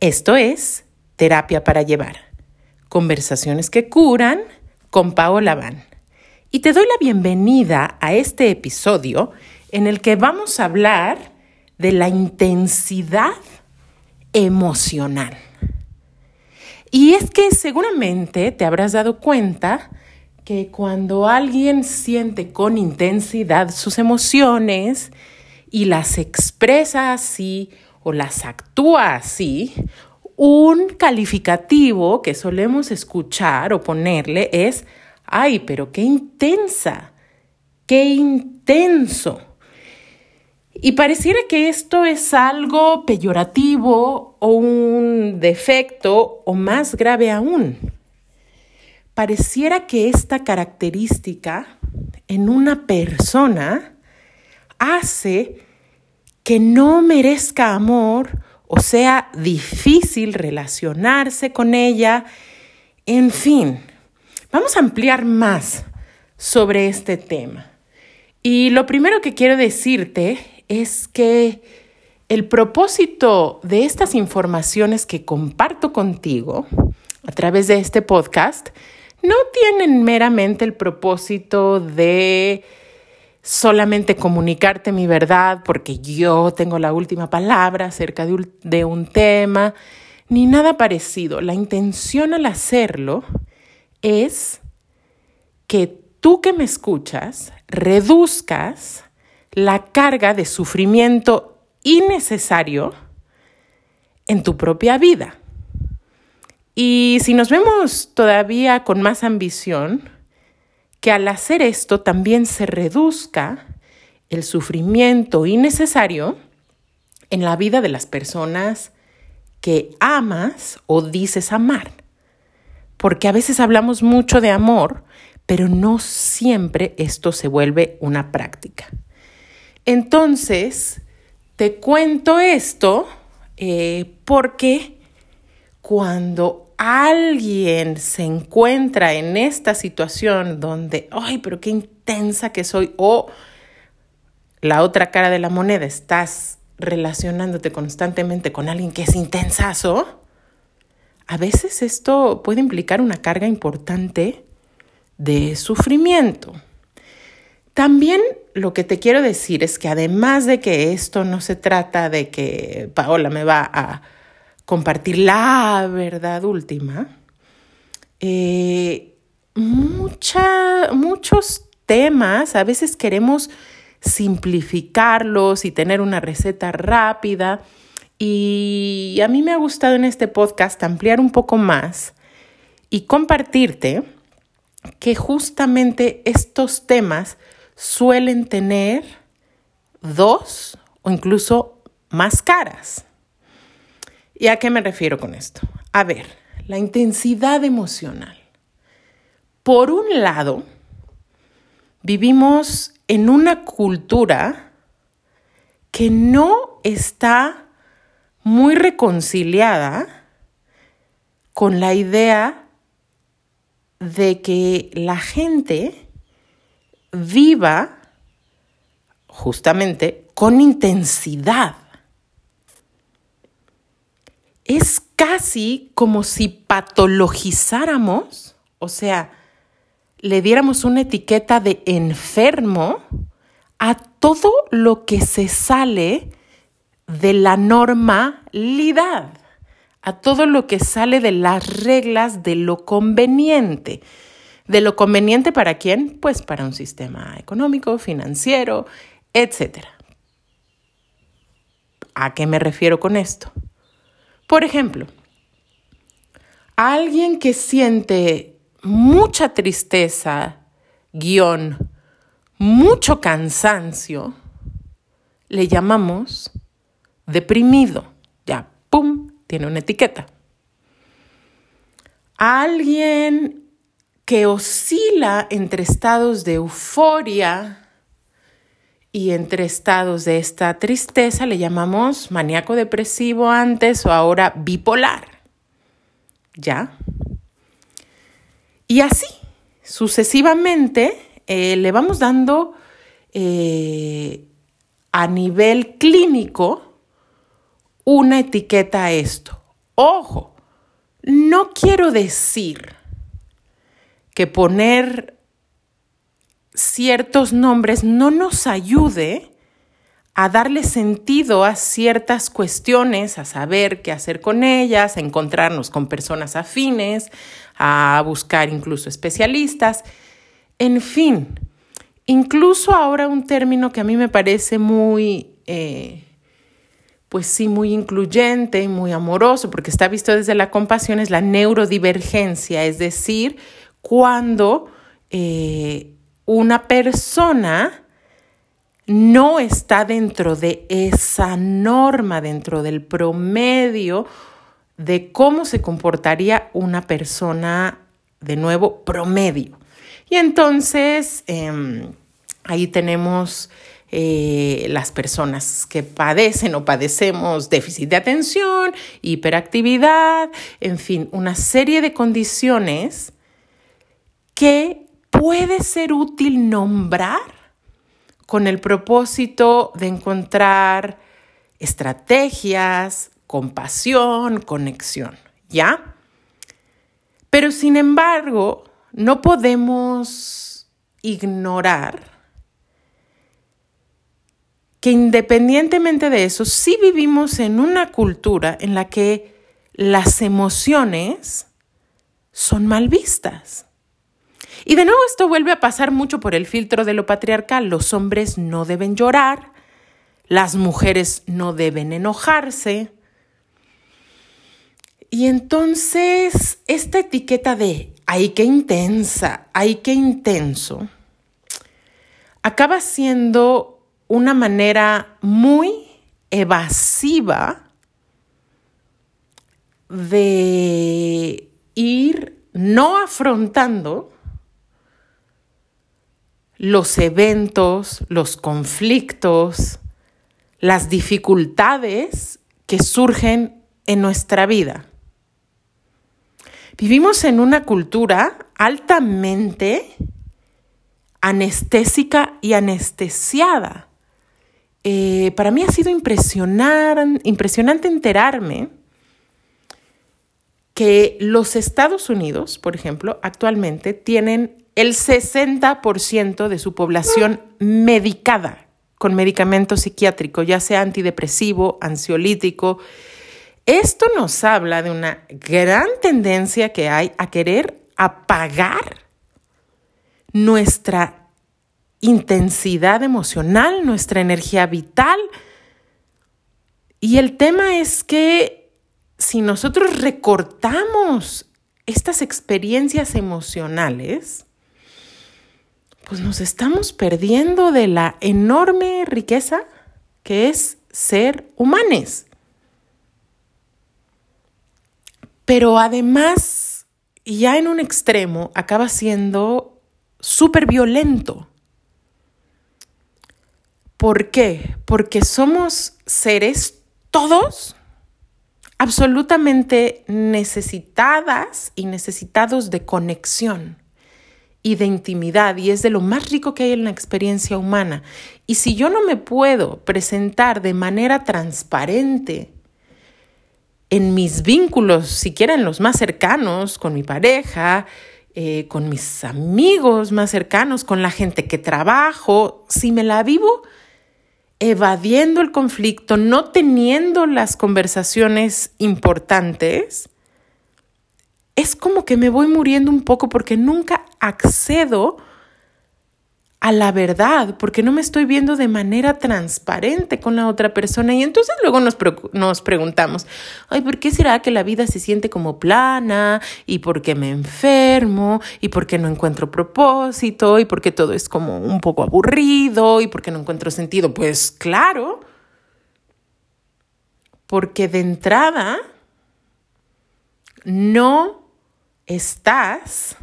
Esto es Terapia para Llevar. Conversaciones que curan con Paola Van. Y te doy la bienvenida a este episodio en el que vamos a hablar de la intensidad emocional. Y es que seguramente te habrás dado cuenta que cuando alguien siente con intensidad sus emociones y las expresa así o las actúa así, un calificativo que solemos escuchar o ponerle es, ay, pero qué intensa, qué intenso. Y pareciera que esto es algo peyorativo o un defecto o más grave aún. Pareciera que esta característica en una persona hace que no merezca amor o sea difícil relacionarse con ella. En fin, vamos a ampliar más sobre este tema. Y lo primero que quiero decirte es que el propósito de estas informaciones que comparto contigo a través de este podcast no tienen meramente el propósito de solamente comunicarte mi verdad porque yo tengo la última palabra acerca de un, tema, ni nada parecido. La intención al hacerlo es que tú que me escuchas reduzcas la carga de sufrimiento innecesario en tu propia vida. Y si nos vemos todavía con más ambición, que al hacer esto también se reduzca el sufrimiento innecesario en la vida de las personas que amas o dices amar. Porque a veces hablamos mucho de amor, pero no siempre esto se vuelve una práctica. Entonces, te cuento esto eh, porque cuando alguien se encuentra en esta situación donde, ay, pero qué intensa que soy, o la otra cara de la moneda, estás relacionándote constantemente con alguien que es intensazo, a veces esto puede implicar una carga importante de sufrimiento. También lo que te quiero decir es que además de que esto no se trata de que Paola me va a compartir la verdad última, eh, muchos temas, a veces queremos simplificarlos y tener una receta rápida. Y a mí me ha gustado en este podcast ampliar un poco más y compartirte que justamente estos temas suelen tener dos o incluso más caras. ¿Y a qué me refiero con esto? A ver, la intensidad emocional. Por un lado, vivimos en una cultura que no está muy reconciliada con la idea de que la gente viva justamente con intensidad es casi como si patologizáramos, o sea, le diéramos una etiqueta de enfermo a todo lo que se sale de la normalidad, a todo lo que sale de las reglas de lo conveniente. ¿De lo conveniente para quién? Pues para un sistema económico, financiero, etc. ¿A qué me refiero con esto? Por ejemplo, alguien que siente mucha tristeza, guion, mucho cansancio, le llamamos deprimido. Ya, ¡pum!, tiene una etiqueta. alguien que oscila entre estados de euforia, y entre estados de esta tristeza le llamamos maníaco depresivo antes o ahora bipolar. ¿Ya? Y así, sucesivamente, eh, le vamos dando eh, a nivel clínico una etiqueta a esto. Ojo, no quiero decir que poner ciertos nombres no nos ayude a darle sentido a ciertas cuestiones, a saber qué hacer con ellas, a encontrarnos con personas afines, a buscar incluso especialistas, en fin, incluso ahora un término que a mí me parece muy, eh, pues sí, muy incluyente, muy amoroso, porque está visto desde la compasión, es la neurodivergencia, es decir, cuando eh, una persona no está dentro de esa norma, dentro del promedio de cómo se comportaría una persona, de nuevo, promedio. Y entonces em, ahí tenemos eh, las personas que padecen o padecemos déficit de atención, hiperactividad, en fin, una serie de condiciones que puede ser útil nombrar con el propósito de encontrar estrategias, compasión, conexión, ¿ya? Pero sin embargo, no podemos ignorar que independientemente de eso, sí vivimos en una cultura en la que las emociones son mal vistas. Y de nuevo esto vuelve a pasar mucho por el filtro de lo patriarcal. Los hombres no deben llorar, las mujeres no deben enojarse. Y entonces esta etiqueta de ay, qué intensa, ay, qué intenso, acaba siendo una manera muy evasiva de ir no afrontando los eventos, los conflictos, las dificultades que surgen en nuestra vida. Vivimos en una cultura altamente anestésica y anestesiada. Eh, para mí ha sido impresionante enterarme que los Estados Unidos, por ejemplo, actualmente tienen el 60% de su población medicada con medicamento psiquiátrico, ya sea antidepresivo, ansiolítico. Esto nos habla de una gran tendencia que hay a querer apagar nuestra intensidad emocional, nuestra energía vital. Y el tema es que si nosotros recortamos estas experiencias emocionales, pues nos estamos perdiendo de la enorme riqueza que es ser humanes. Pero además, ya en un extremo, acaba siendo súper violento. ¿Por qué? Porque somos seres todos absolutamente necesitadas y necesitados de conexión y de intimidad y es de lo más rico que hay en la experiencia humana. Y si yo no me puedo presentar de manera transparente en mis vínculos, siquiera en los más cercanos, con mi pareja, eh, con mis amigos más cercanos, con la gente que trabajo, si me la vivo evadiendo el conflicto, no teniendo las conversaciones importantes, es como que me voy muriendo un poco porque nunca accedo a la verdad, porque no me estoy viendo de manera transparente con la otra persona. Y entonces luego nos, nos preguntamos, ay, ¿por qué será que la vida se siente como plana? ¿Y por qué me enfermo? ¿Y por qué no encuentro propósito? ¿Y por qué todo es como un poco aburrido? ¿Y por qué no encuentro sentido? Pues claro, porque de entrada no estás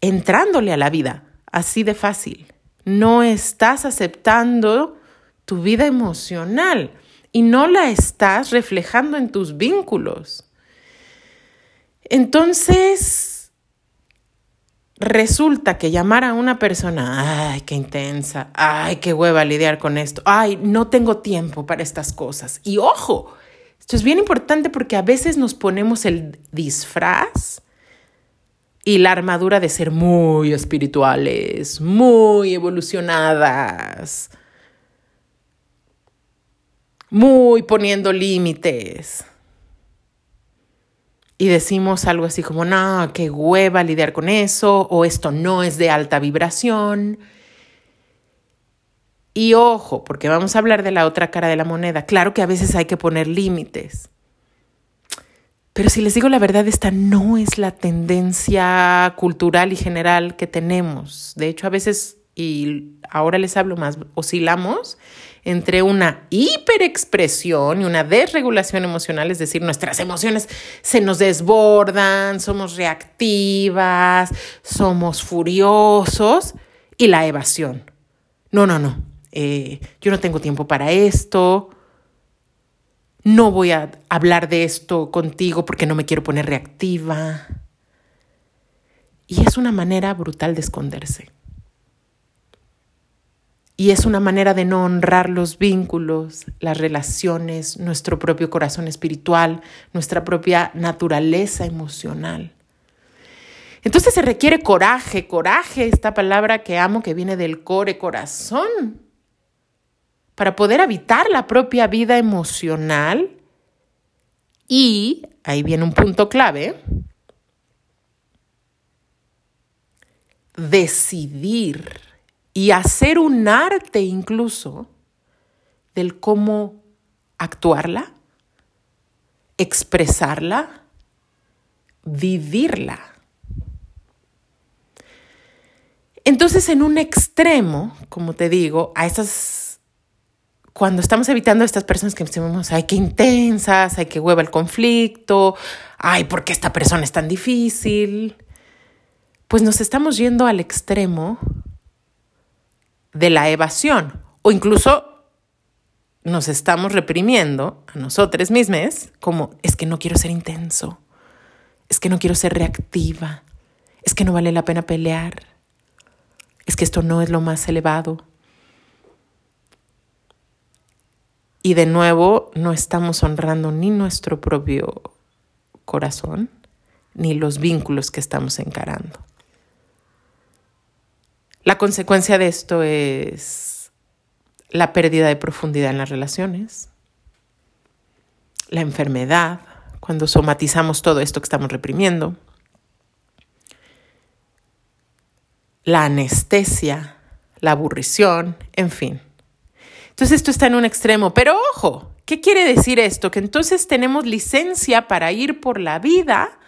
entrándole a la vida, así de fácil. No estás aceptando tu vida emocional y no la estás reflejando en tus vínculos. Entonces, resulta que llamar a una persona, ay, qué intensa, ay, qué hueva lidiar con esto, ay, no tengo tiempo para estas cosas. Y ojo, Esto es bien importante porque a veces nos ponemos el disfraz y la armadura de ser muy espirituales, muy evolucionadas, muy poniendo límites. Y decimos algo así como, no, qué hueva lidiar con eso, o esto no es de alta vibración. Y ojo, porque vamos a hablar de la otra cara de la moneda. Claro que a veces hay que poner límites. Pero si les digo la verdad, esta no es la tendencia cultural y general que tenemos. De hecho, a veces, y ahora les hablo más, oscilamos entre una hiperexpresión y una desregulación emocional, es decir, nuestras emociones se nos desbordan, somos reactivas, somos furiosos, y la evasión. No, no, no. Eh, yo no tengo tiempo para esto, no voy a hablar de esto contigo porque no me quiero poner reactiva. Y es una manera brutal de esconderse. Y es una manera de no honrar los vínculos, las relaciones, nuestro propio corazón espiritual, nuestra propia naturaleza emocional. Entonces se requiere coraje, coraje, esta palabra que amo que viene del core, corazón para poder habitar la propia vida emocional y, ahí viene un punto clave, decidir y hacer un arte incluso del cómo actuarla, expresarla, vivirla. Entonces, en un extremo, como te digo, a esas cuando estamos evitando a estas personas que decimos, ay, qué intensas, ay, qué hueva el conflicto, ay, ¿por qué esta persona es tan difícil? Pues nos estamos yendo al extremo de la evasión o incluso nos estamos reprimiendo a nosotros mismos como es que no quiero ser intenso, es que no quiero ser reactiva, es que no vale la pena pelear, es que esto no es lo más elevado. Y de nuevo, no estamos honrando ni nuestro propio corazón, ni los vínculos que estamos encarando. La consecuencia de esto es la pérdida de profundidad en las relaciones, la enfermedad, cuando somatizamos todo esto que estamos reprimiendo, la anestesia, la aburrición, en fin. Entonces esto está en un extremo, pero ojo, ¿qué quiere decir esto? Que entonces tenemos licencia para ir por la vida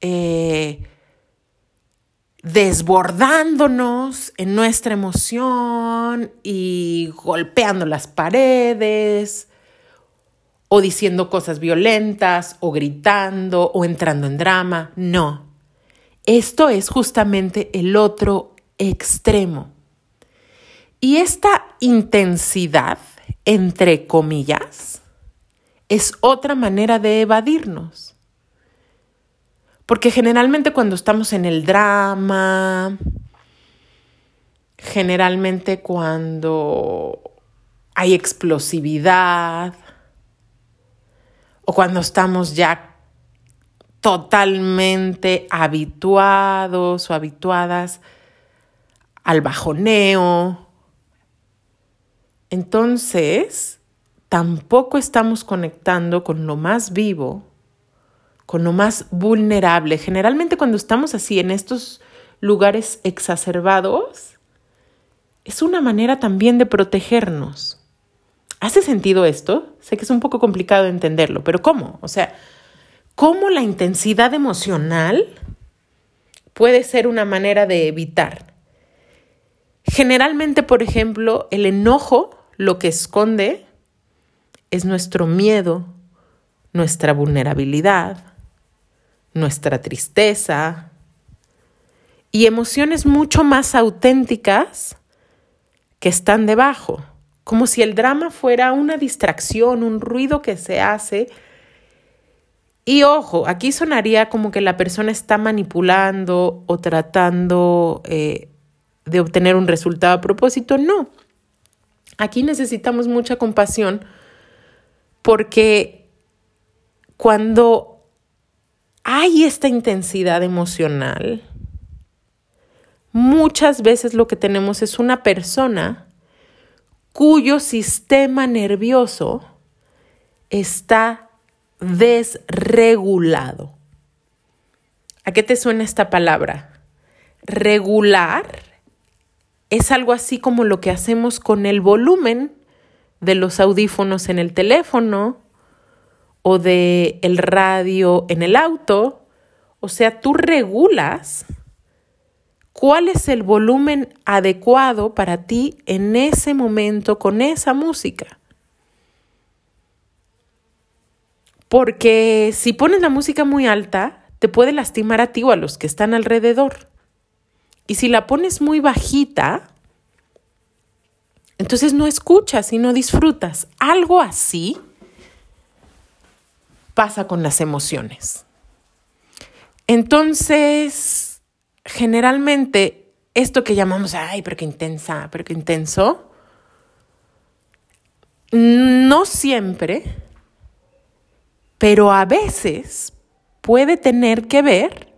eh, desbordándonos en nuestra emoción y golpeando las paredes o diciendo cosas violentas o gritando o entrando en drama. No, esto es justamente el otro extremo. Y esta intensidad, entre comillas, es otra manera de evadirnos. Porque generalmente cuando estamos en el drama, generalmente cuando hay explosividad o cuando estamos ya totalmente habituados o habituadas al bajoneo, entonces tampoco estamos conectando con lo más vivo, con lo más vulnerable. Generalmente cuando estamos así en estos lugares exacerbados, es una manera también de protegernos. ¿Hace sentido esto? Sé que es un poco complicado de entenderlo, pero ¿cómo? O sea, ¿cómo la intensidad emocional puede ser una manera de evitar? Generalmente, por ejemplo, el enojo lo que esconde es nuestro miedo, nuestra vulnerabilidad, nuestra tristeza y emociones mucho más auténticas que están debajo, como si el drama fuera una distracción, un ruido que se hace. Y ojo, aquí sonaría como que la persona está manipulando o tratando eh, de obtener un resultado a propósito. No, Aquí necesitamos mucha compasión porque cuando hay esta intensidad emocional, muchas veces lo que tenemos es una persona cuyo sistema nervioso está desregulado. ¿A qué te suena esta palabra? Regular es algo así como lo que hacemos con el volumen de los audífonos en el teléfono o de el radio en el auto. O sea, tú regulas cuál es el volumen adecuado para ti en ese momento con esa música. Porque si pones la música muy alta, te puede lastimar a ti o a los que están alrededor. Y si la pones muy bajita, entonces no escuchas y no disfrutas. Algo así pasa con las emociones. Entonces, generalmente, esto que llamamos, ay, pero qué intensa, pero qué intenso, no siempre, pero a veces puede tener que ver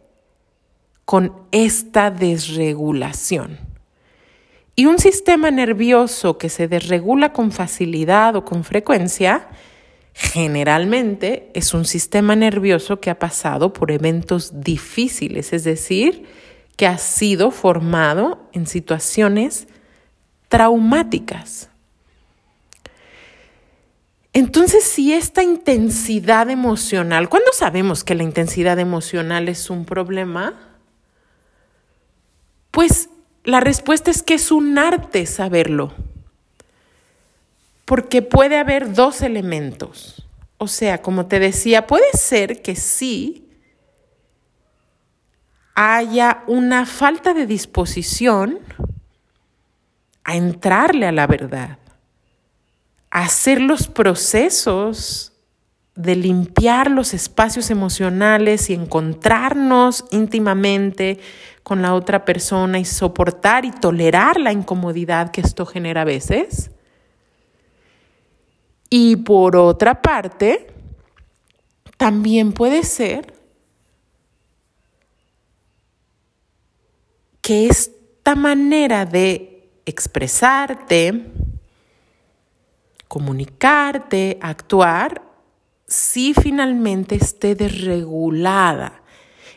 con esta desregulación. Y un sistema nervioso que se desregula con facilidad o con frecuencia, generalmente es un sistema nervioso que ha pasado por eventos difíciles, es decir, que ha sido formado en situaciones traumáticas. Entonces, si esta intensidad emocional, ¿cuándo sabemos que la intensidad emocional es un problema? Pues la respuesta es que es un arte saberlo, porque puede haber dos elementos. O sea, como te decía, puede ser que sí haya una falta de disposición a entrarle a la verdad hacer los procesos de limpiar los espacios emocionales y encontrarnos íntimamente con la otra persona y soportar y tolerar la incomodidad que esto genera a veces. Y por otra parte, también puede ser que esta manera de expresarte, comunicarte, actuar, si finalmente esté desregulada.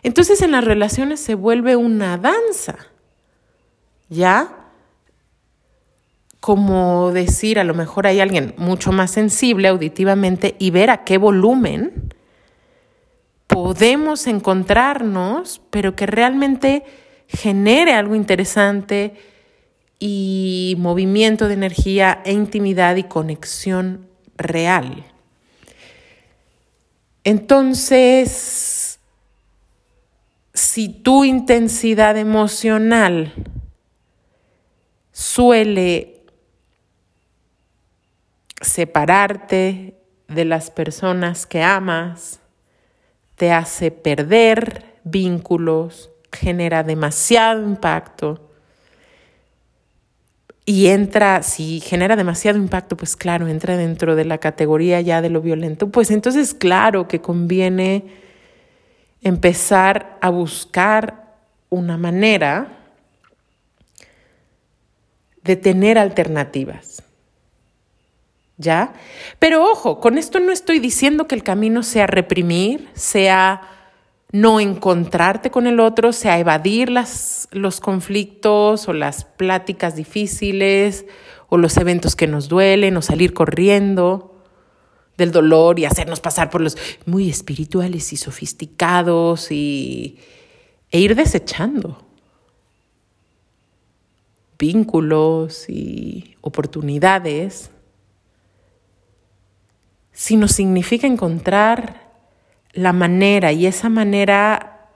Entonces en las relaciones se vuelve una danza, ¿ya? Como decir, a lo mejor hay alguien mucho más sensible auditivamente y ver a qué volumen podemos encontrarnos, pero que realmente genere algo interesante, y movimiento de energía e intimidad y conexión real. Entonces, si tu intensidad emocional suele separarte de las personas que amas, te hace perder vínculos, genera demasiado impacto, y entra, si genera demasiado impacto, pues claro, entra dentro de la categoría ya de lo violento, pues entonces claro que conviene empezar a buscar una manera de tener alternativas. ¿Ya? Pero ojo, con esto no estoy diciendo que el camino sea reprimir, sea no encontrarte con el otro, sea evadir las, los conflictos o las pláticas difíciles o los eventos que nos duelen o salir corriendo del dolor y hacernos pasar por los muy espirituales y sofisticados y, e ir desechando vínculos y oportunidades, sino significa encontrar la manera y esa manera,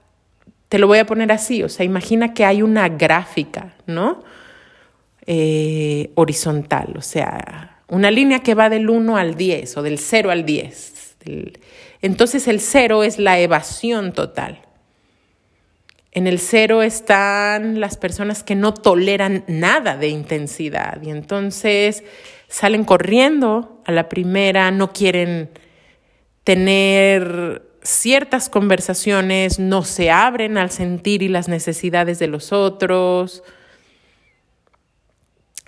te lo voy a poner así, o sea, imagina que hay una gráfica, ¿no? Eh, horizontal, o sea, una línea que va del 1 al 10 o del 0 al 10. Entonces el 0 es la evasión total. En el 0 están las personas que no toleran nada de intensidad y entonces salen corriendo a la primera, no quieren tener ciertas conversaciones, no se abren al sentir y las necesidades de los otros,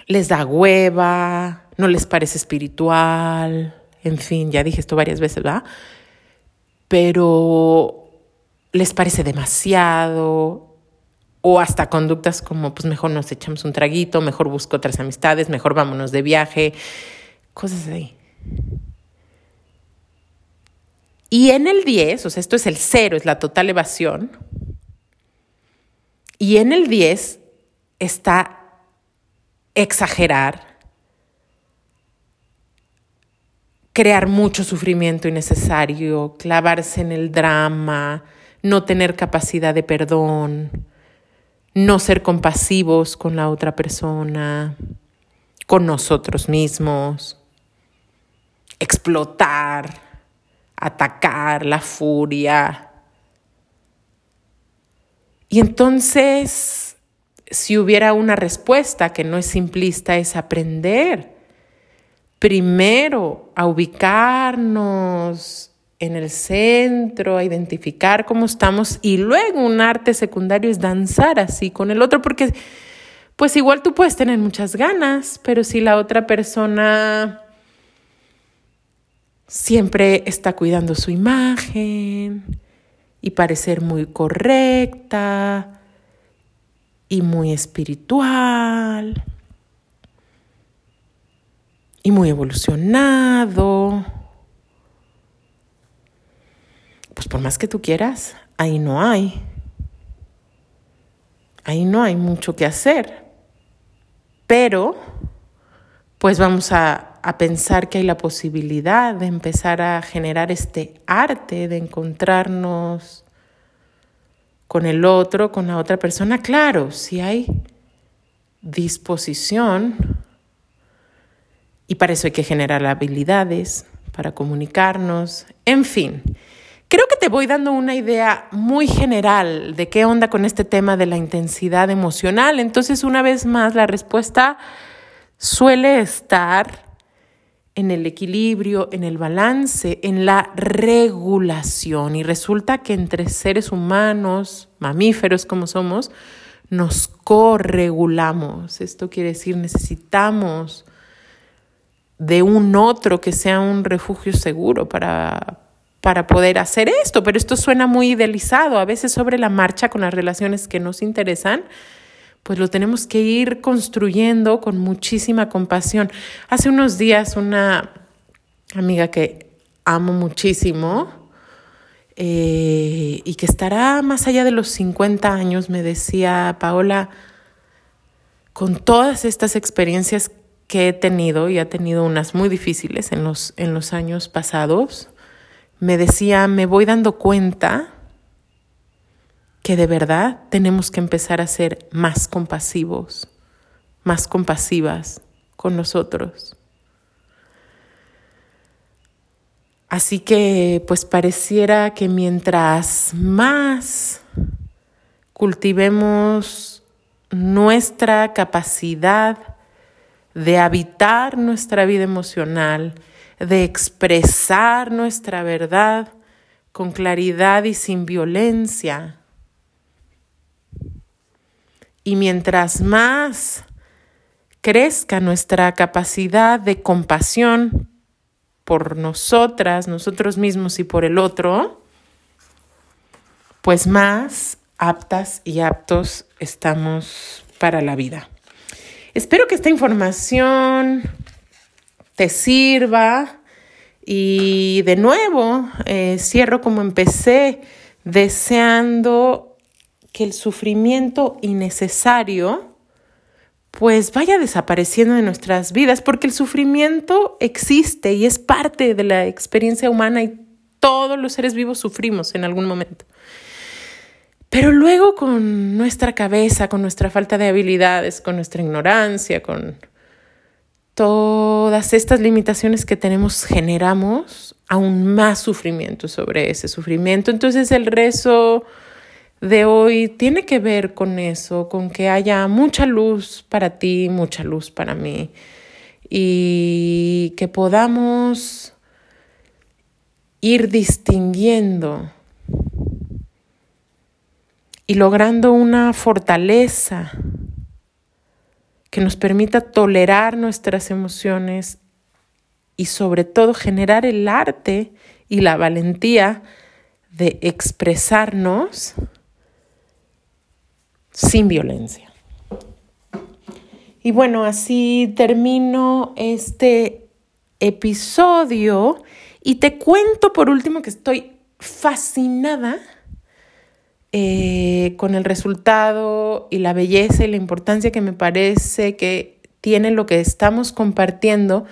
les da hueva, no les parece espiritual, en fin, ya dije esto varias veces, ¿verdad? Pero les parece demasiado, o hasta conductas como, pues mejor nos echamos un traguito, mejor busco otras amistades, mejor vámonos de viaje, cosas así. Y en el 10, o sea, esto es el cero, es la total evasión. Y en el 10 está exagerar, crear mucho sufrimiento innecesario, clavarse en el drama, no tener capacidad de perdón, no ser compasivos con la otra persona, con nosotros mismos, explotar, atacar, la furia. Y entonces, si hubiera una respuesta que no es simplista, es aprender primero a ubicarnos en el centro, a identificar cómo estamos y luego un arte secundario es danzar así con el otro porque pues igual tú puedes tener muchas ganas, pero si la otra persona siempre está cuidando su imagen y parecer muy correcta y muy espiritual y muy evolucionado, pues por más que tú quieras, ahí no hay. Ahí no hay mucho que hacer. Pero, pues vamos a, pensar que hay la posibilidad de empezar a generar este arte de encontrarnos con el otro, con la otra persona. Claro, si hay disposición, y para eso hay que generar habilidades para comunicarnos, en fin. Creo que te voy dando una idea muy general de qué onda con este tema de la intensidad emocional. Entonces, una vez más, la respuesta suele estar en el equilibrio, en el balance, en la regulación. Y resulta que entre seres humanos, mamíferos como somos, nos corregulamos. Esto quiere decir necesitamos de un otro que sea un refugio seguro para, para poder hacer esto, pero esto suena muy idealizado, a veces sobre la marcha con las relaciones que nos interesan, pues lo tenemos que ir construyendo con muchísima compasión. Hace unos días una amiga que amo muchísimo eh, y que estará más allá de los 50 años me decía, Paola, con todas estas experiencias que he tenido y ha tenido unas muy difíciles en los, en los años pasados, me decía, me voy dando cuenta que de verdad tenemos que empezar a ser más compasivos, más compasivas con nosotros. Así que pues pareciera que mientras más cultivemos nuestra capacidad de habitar nuestra vida emocional, de expresar nuestra verdad con claridad y sin violencia. Y mientras más crezca nuestra capacidad de compasión por nosotras, nosotros mismos y por el otro, pues más aptas y aptos estamos para la vida. Espero que esta información te sirva. Y de nuevo, eh, cierro como empecé, deseando que el sufrimiento innecesario pues vaya desapareciendo de nuestras vidas, porque el sufrimiento existe y es parte de la experiencia humana y todos los seres vivos sufrimos en algún momento. Pero luego con nuestra cabeza, con nuestra falta de habilidades, con nuestra ignorancia, con todas estas limitaciones que tenemos generamos aún más sufrimiento sobre ese sufrimiento. Entonces el rezo de hoy tiene que ver con eso, con que haya mucha luz para ti, mucha luz para mí. Y que podamos ir distinguiendo y logrando una fortaleza que nos permita tolerar nuestras emociones y sobre todo generar el arte y la valentía de expresarnos sin violencia. Y bueno, así termino este episodio y te cuento por último que estoy fascinada eh, con el resultado y la belleza y la importancia que me parece que tiene lo que estamos compartiendo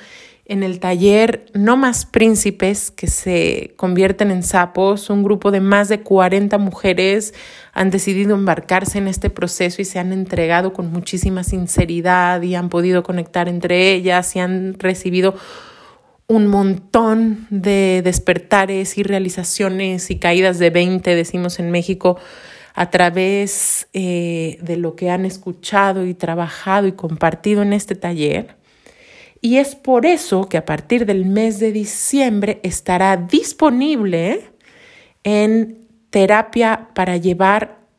en el taller No Más Príncipes, que se convierten en sapos, un grupo de más de 40 mujeres han decidido embarcarse en este proceso y se han entregado con muchísima sinceridad y han podido conectar entre ellas y han recibido un montón de despertares y realizaciones y caídas de 20, decimos en México, a través eh, de lo que han escuchado y trabajado y compartido en este taller. Y es por eso que a partir del mes de diciembre estará disponible en terapia llevar.com.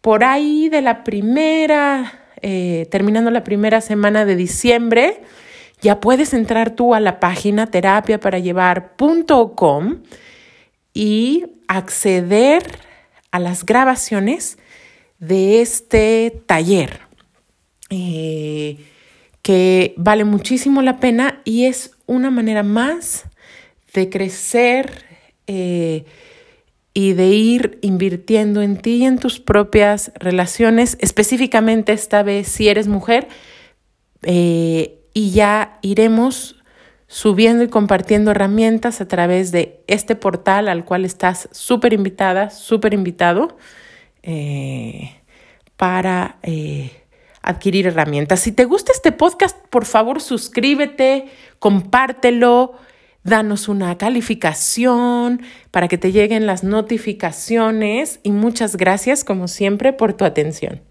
Por ahí de la primera eh, terminando la primera semana de diciembre, ya puedes entrar tú a la página terapia llevar.com y acceder a las grabaciones de este taller, eh, que vale muchísimo la pena y es una manera más de crecer. Eh, y de ir invirtiendo en ti y en tus propias relaciones, específicamente esta vez si eres mujer, eh, y ya iremos subiendo y compartiendo herramientas a través de este portal al cual estás súper invitada, súper invitado para adquirir herramientas. Si te gusta este podcast, por favor suscríbete, compártelo danos una calificación para que te lleguen las notificaciones y muchas gracias como siempre por tu atención.